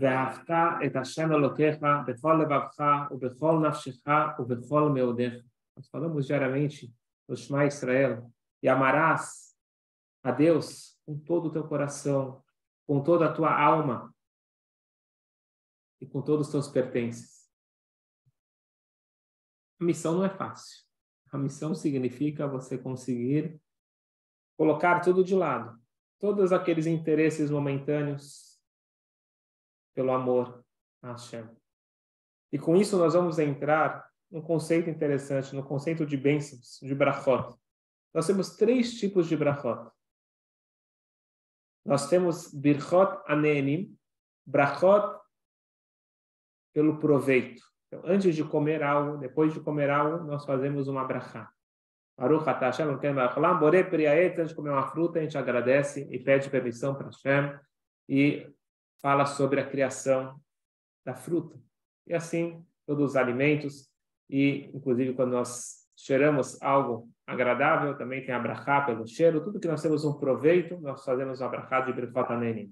ואהבת את השם אלוקיך בכל לבבך ובכל נפשך ובכל מאודיך. Nós falamos diariamente no Shema Israel, e amarás a Deus com todo o teu coração, com toda a tua alma e com todos os teus pertences. A missão não é fácil. A missão significa você conseguir colocar tudo de lado, todos aqueles interesses momentâneos pelo amor a Hashem. E com isso nós vamos entrar num conceito interessante, no conceito de bênçãos, de brachot. Nós temos três tipos de brachot. Nós temos birchot anenim, brachot pelo proveito. Então, antes de comer algo, depois de comer algo, nós fazemos uma brachá. Baruch Hashem, antes de comer uma fruta, a gente agradece e pede permissão para Hashem e fala sobre a criação da fruta. E assim, todos os alimentos, e inclusive quando nós cheiramos algo agradável, também tem abrahá pelo cheiro, tudo que nós temos um proveito, nós fazemos abrahá de Birchot.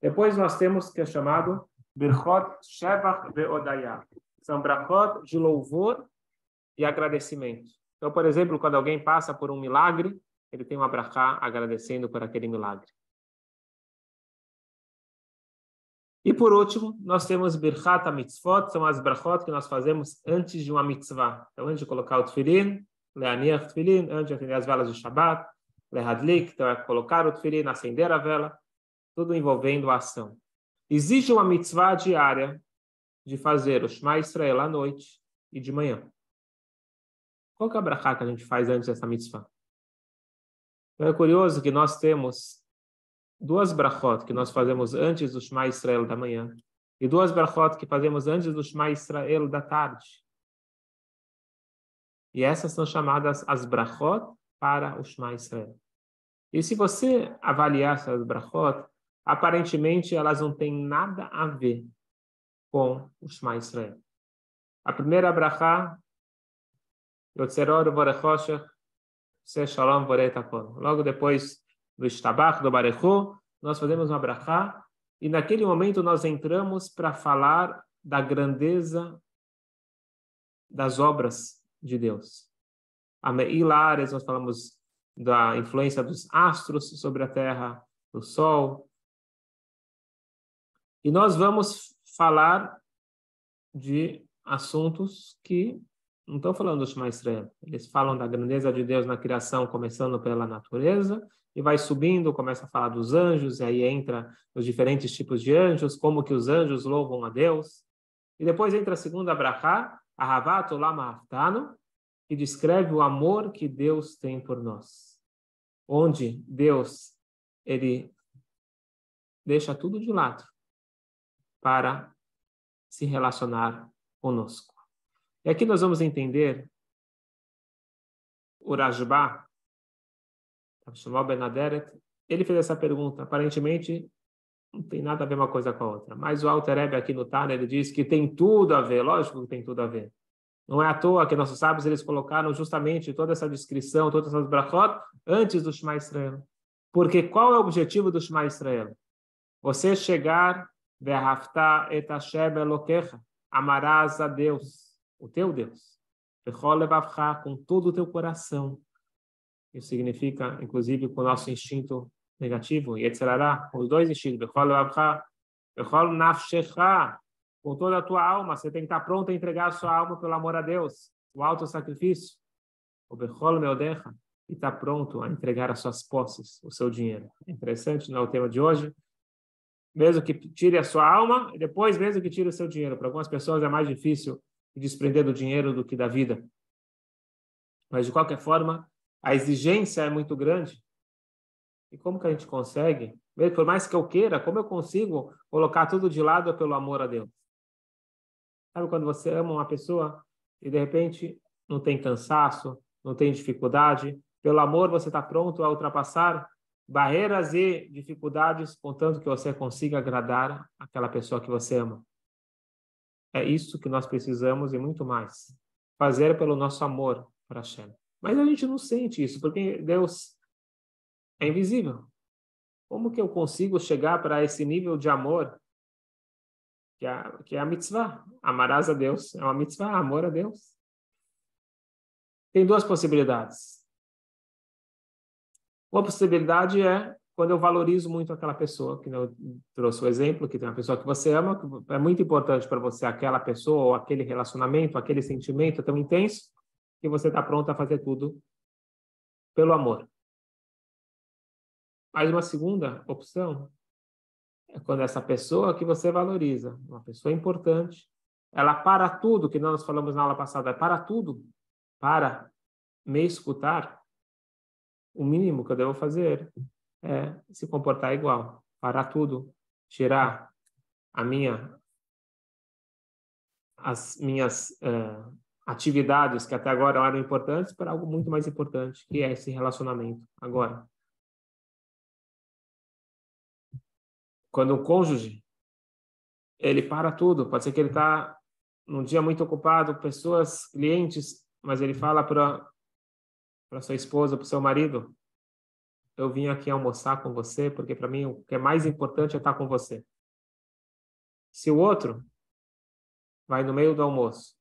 Depois nós temos que é chamado Birchot Shevach Ve'odayah. São brachot de louvor e agradecimento. Então, por exemplo, quando alguém passa por um milagre, ele tem um abrahá agradecendo por aquele milagre. E por último, nós temos Birchat Mitzvot, são as brachot que nós fazemos antes de uma mitzvah. Então, antes de colocar o tefilin, leaniach tefilin, antes de acender as velas do Shabbat, lehadlik, então é colocar o tefilin, acender a vela, tudo envolvendo a ação. Existe uma mitzvah diária de fazer o Shema Israel à noite e de manhã. Qual que é a brachá que a gente faz antes dessa mitzvah? Então é curioso que nós temos duas brachot que nós fazemos antes do Shema Israel da manhã e duas brachot que fazemos antes do Shema Israel da tarde. E essas são chamadas as brachot para o Shema Israel. E se você avaliar essas brachot, aparentemente elas não têm nada a ver com o Shema Israel. A primeira brachá, Yotzeror Vorechoshech, Se Shalom Voretakon. Logo depois do Ishtabach, do Barechu, nós fazemos uma brachá, e naquele momento nós entramos para falar da grandeza das obras de Deus. A Meilares, nós falamos da influência dos astros sobre a terra, do sol. E nós vamos falar de assuntos que não estão falando do Shema Israel. Eles falam da grandeza de Deus na criação, começando pela natureza, e vai subindo, começa a falar dos anjos, e aí entra os diferentes tipos de anjos, como que os anjos louvam a Deus. E depois entra a segunda brachá, Ahavat Olam Haftano, que descreve o amor que Deus tem por nós. Onde Deus, ele deixa tudo de lado para se relacionar conosco. E aqui nós vamos entender o Rajba, Shmuel Benaderet, ele fez essa pergunta. Aparentemente, não tem nada a ver uma coisa com a outra. Mas o Alter aqui no Tana, ele diz que tem tudo a ver. Lógico que tem tudo a ver. Não é à toa que nossos sábios eles colocaram justamente toda essa descrição, todas essas brachot, antes do Shema Israel. Porque qual é o objetivo do Shema Israel? Você chegar, et Hashem elokecha, amarás a Deus, o teu Deus, com todo o teu coração, isso significa, inclusive, com o nosso instinto negativo, e etc. os dois instintos, com toda a tua alma, você tem que estar pronto a entregar a sua alma pelo amor a Deus, o alto sacrifício, o Bechol Meodecha, e está pronto a entregar as suas posses, o seu dinheiro. É interessante, não é o tema de hoje, mesmo que tire a sua alma, e depois mesmo que tire o seu dinheiro. Para algumas pessoas é mais difícil desprender do dinheiro do que da vida. Mas, de qualquer forma, a exigência é muito grande. E como que a gente consegue? Por mais que eu queira, como eu consigo colocar tudo de lado pelo amor a Deus? Sabe quando você ama uma pessoa e de repente não tem cansaço, não tem dificuldade, pelo amor você está pronto a ultrapassar barreiras e dificuldades, contanto que você consiga agradar aquela pessoa que você ama. É isso que nós precisamos e muito mais. Fazer pelo nosso amor para Hashem. Mas a gente não sente isso, porque Deus é invisível. Como que eu consigo chegar para esse nível de amor que é, que é a mitzvah. Amarás a Deus é uma mitzvah, amor a Deus. Tem duas possibilidades. Uma possibilidade é quando eu valorizo muito aquela pessoa, que eu trouxe o exemplo, que tem uma pessoa que você ama, que é muito importante para você aquela pessoa, ou aquele relacionamento, aquele sentimento tão intenso, que você está pronto a fazer tudo pelo amor. Mas uma segunda opção é quando essa pessoa que você valoriza, uma pessoa importante, ela para tudo, que nós falamos na aula passada, para tudo, para me escutar, o mínimo que eu devo fazer é se comportar igual, parar tudo, tirar a minha as minhas uh, atividades que até agora eram importantes para algo muito mais importante, que é esse relacionamento agora. Quando o cônjuge ele para tudo, pode ser que ele está num dia muito ocupado, pessoas, clientes, mas ele fala para para sua esposa, para o seu marido, eu vim aqui almoçar com você porque para mim o que é mais importante é estar com você. Se o outro vai no meio do almoço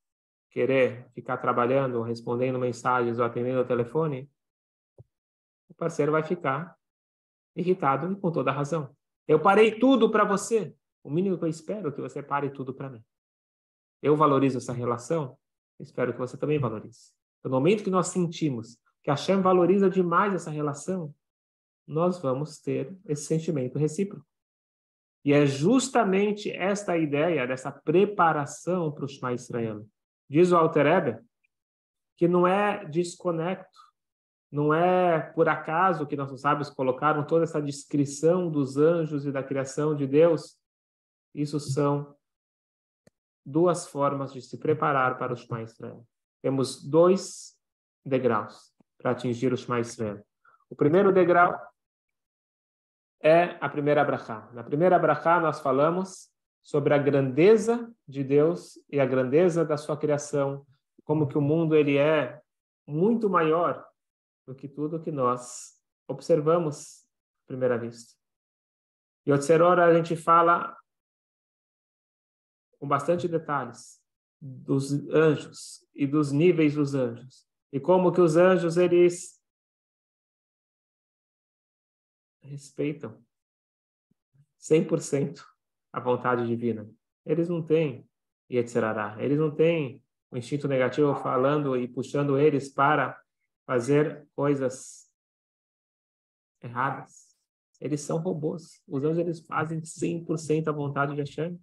querer ficar trabalhando, respondendo mensagens ou atendendo o telefone, o parceiro vai ficar irritado e com toda razão. Eu parei tudo para você. O mínimo que eu espero é que você pare tudo para mim. Eu valorizo essa relação, espero que você também valorize. No momento que nós sentimos que a Hashem valoriza demais essa relação, nós vamos ter esse sentimento recíproco. E é justamente esta ideia dessa preparação para o Shema Israel. Diz o Alter Eber que não é desconecto, não é por acaso que nossos sábios colocaram toda essa descrição dos anjos e da criação de Deus. Isso são duas formas de se preparar para o Shema Israel. Temos dois degraus para atingir o Shema Israel. O primeiro degrau é a primeira brachá. Na primeira brachá nós falamos sobre a grandeza de Deus e a grandeza da sua criação, como que o mundo ele é muito maior do que tudo que nós observamos à primeira vista. E Otserora a gente fala com bastante detalhes dos anjos e dos níveis dos anjos e como que os anjos eles respeitam 100% a vontade divina. Eles não têm Yetzirará. Eles não têm o instinto negativo falando e puxando eles para fazer coisas erradas. Eles são robôs. Os anjos eles fazem 100% a vontade de Hashem.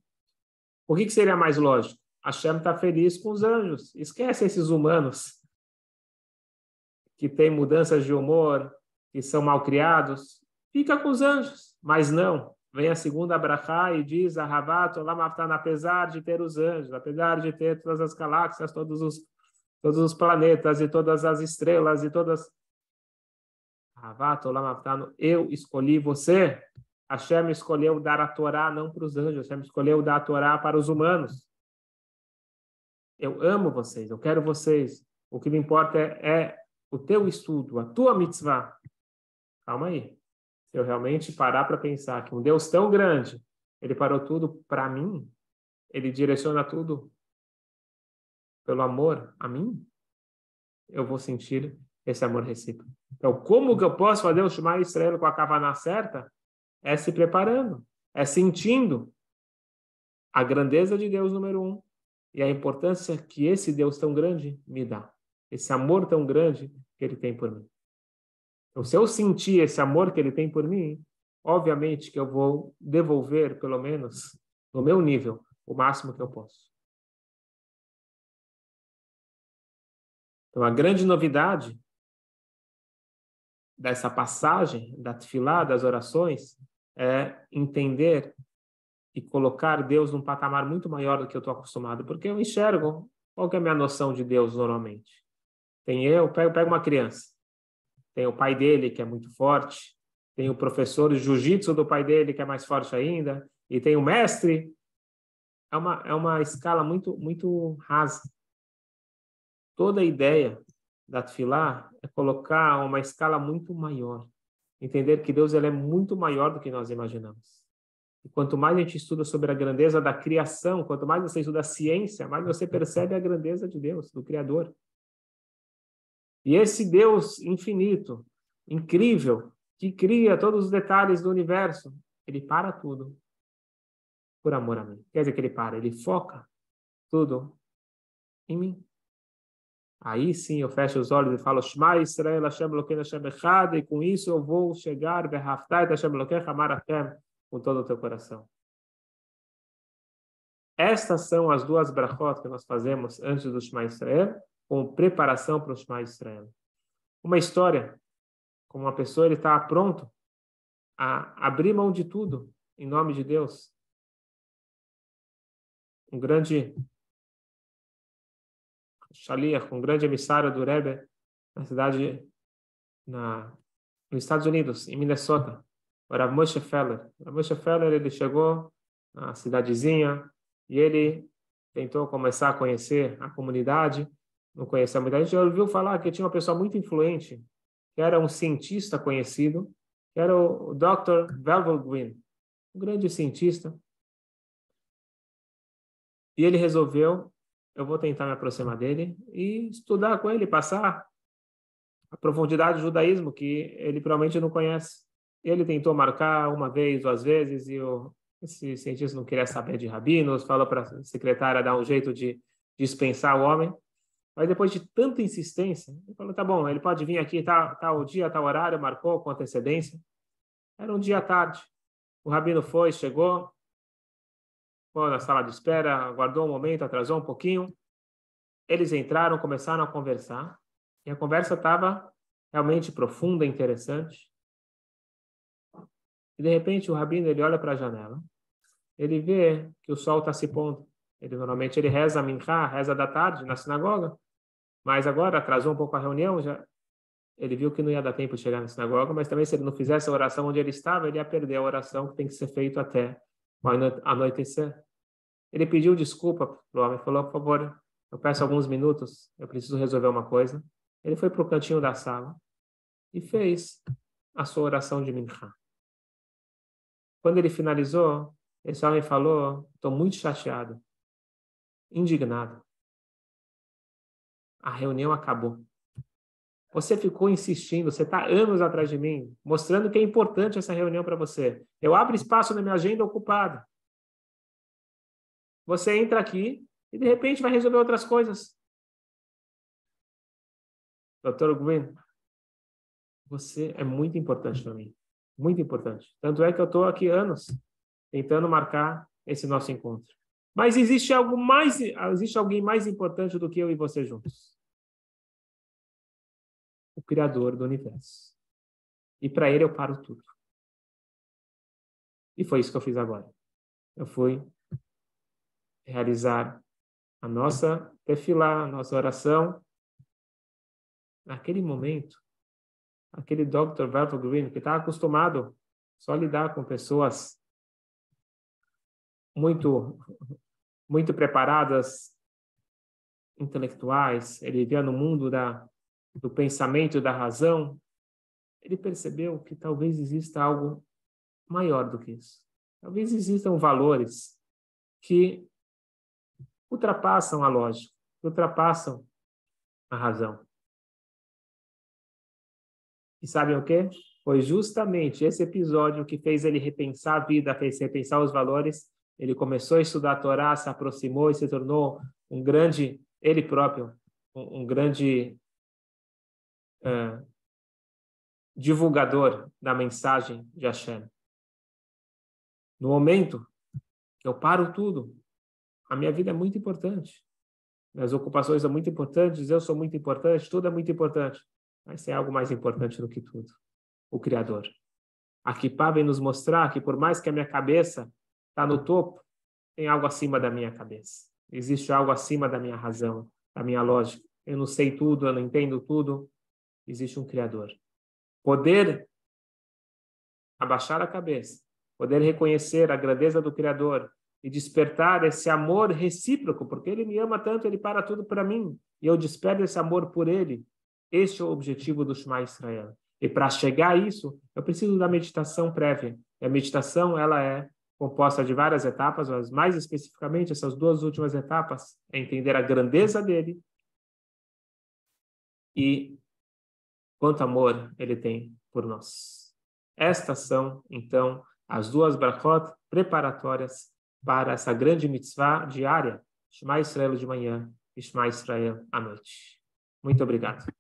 Por que, que seria mais lógico? Hashem está feliz com os anjos. Esquece esses humanos que têm mudanças de humor, que são mal criados fica com os anjos. Mas não, vem a segunda brachá e diz a Ravat Olamavtan, apesar de ter os anjos, apesar de ter todas as galáxias, todos os, todos os planetas e todas as estrelas e todas... Olamavtan, eu escolhi você. Hashem escolheu dar a Torá não para os anjos, Hashem escolheu dar a Torá para os humanos. Eu amo vocês, eu quero vocês. O que me importa é, é o teu estudo, a tua mitzvah. Calma aí se eu realmente parar para pensar que um Deus tão grande, ele parou tudo para mim, ele direciona tudo pelo amor a mim, eu vou sentir esse amor recíproco. Então, como que eu posso fazer o Shema Israel com a cavana certa? É se preparando, é sentindo a grandeza de Deus, número um, e a importância que esse Deus tão grande me dá, esse amor tão grande que ele tem por mim. Então, se eu sentir esse amor que ele tem por mim, obviamente que eu vou devolver, pelo menos no meu nível, o máximo que eu posso. Então, a grande novidade dessa passagem da tefilá, das orações, é entender e colocar Deus num patamar muito maior do que eu estou acostumado, porque eu enxergo qual é a minha noção de Deus normalmente. Tem eu, pego, pego uma criança tem o pai dele, que é muito forte, tem o professor de jiu-jitsu do pai dele, que é mais forte ainda, e tem o mestre. É uma, é uma escala muito, muito rasa. Toda a ideia da Tfilá é colocar uma escala muito maior. Entender que Deus ele é muito maior do que nós imaginamos. E quanto mais a gente estuda sobre a grandeza da criação, quanto mais você estuda a ciência, mais você percebe a grandeza de Deus, do Criador. E esse Deus infinito, incrível, que cria todos os detalhes do universo, ele para tudo por amor a mim. Quer dizer que ele para, ele foca tudo em mim. Aí sim eu fecho os olhos e falo, Shema Israel Hashem Elokeinu Hashem Echad, e com isso eu vou chegar, Behaftai Hashem Elokeinu Hashem, com todo o teu coração. Estas são as duas brachot que nós fazemos antes do Shema Israel, com preparação para o Shema Israel. Uma história, como uma pessoa ele está pronto a abrir mão de tudo em nome de Deus. Um grande Shaliach, um grande emissário do Rebbe na cidade, na, nos Estados Unidos, em Minnesota, o Rav Moshe Feller. O Rav Moshe Feller, ele chegou na cidadezinha e ele tentou começar a conhecer a comunidade, não conhecia muita gente, ele ouviu falar que tinha uma pessoa muito influente, que era um cientista conhecido, que era o Dr. Velvel Green, um grande cientista. E ele resolveu eu vou tentar me aproximar dele e estudar com ele, passar a profundidade do judaísmo que ele provavelmente não conhece. Ele tentou marcar uma vez, duas vezes, e o, esse cientista não queria saber de rabinos, falou para a secretária dar um jeito de dispensar o homem. Mas depois de tanta insistência, ele falou: tá bom, ele pode vir aqui, tá o dia, o horário, marcou com antecedência. Era um dia à tarde. O rabino foi, chegou, ficou na sala de espera, aguardou um momento, atrasou um pouquinho. Eles entraram, começaram a conversar, e a conversa estava realmente profunda, interessante. E de repente o rabino ele olha para a janela, ele vê que o sol está se pondo. Ele normalmente ele reza a minchá, reza da tarde na sinagoga, mas agora atrasou um pouco a reunião, já ele viu que não ia dar tempo de chegar na sinagoga, mas também se ele não fizesse a oração onde ele estava, ele ia perder a oração que tem que ser feita até anoitecer. Ele pediu desculpa para o homem, falou, por favor, eu peço alguns minutos, eu preciso resolver uma coisa. Ele foi para o cantinho da sala e fez a sua oração de Mincha. Quando ele finalizou, esse homem falou, estou muito chateado, indignado. A reunião acabou. Você ficou insistindo, você está anos atrás de mim, mostrando que é importante essa reunião para você. Eu abro espaço na minha agenda ocupada. Você entra aqui e de repente vai resolver outras coisas. Doutor Gwyn, você é muito importante para mim. Muito importante. Tanto é que eu estou aqui anos tentando marcar esse nosso encontro. Mas existe algo mais, existe alguém mais importante do que eu e você juntos. O Criador do universo. E para ele eu paro tudo. E foi isso que eu fiz agora. Eu fui realizar a nossa tefilá, a nossa oração, naquele momento, aquele Dr. Valvo Green, que está acostumado só a lidar com pessoas muito, muito preparadas, intelectuais, ele via no mundo da, do pensamento, da razão, ele percebeu que talvez exista algo maior do que isso. Talvez existam valores que ultrapassam a lógica, ultrapassam a razão. E sabem o quê? Foi justamente esse episódio que fez ele repensar a vida, fez repensar os valores. Ele começou a estudar a Torá, se aproximou e se tornou um grande, ele próprio, um, um grande uh, divulgador da mensagem de Hashem. No momento que eu paro tudo, a minha vida é muito importante. As ocupações são muito importantes, eu sou muito importante, tudo é muito importante. Mas tem algo mais importante do que tudo: o Criador. A Kippah vem nos mostrar que, por mais que a minha cabeça está no topo, tem algo acima da minha cabeça. Existe algo acima da minha razão, da minha lógica. Eu não sei tudo, eu não entendo tudo. Existe um Criador. Poder abaixar a cabeça, poder reconhecer a grandeza do Criador e despertar esse amor recíproco, porque ele me ama tanto, ele para tudo para mim, e eu desperto esse amor por ele. Este é o objetivo do Shema Israel. E para chegar a isso, eu preciso da meditação prévia. E a meditação, ela é composta de várias etapas, mas mais especificamente essas duas últimas etapas é entender a grandeza dele e quanto amor ele tem por nós. Estas são, então, as duas brachot preparatórias para essa grande mitzvah diária, Shema Israel de manhã e Shema Israel à noite. Muito obrigado.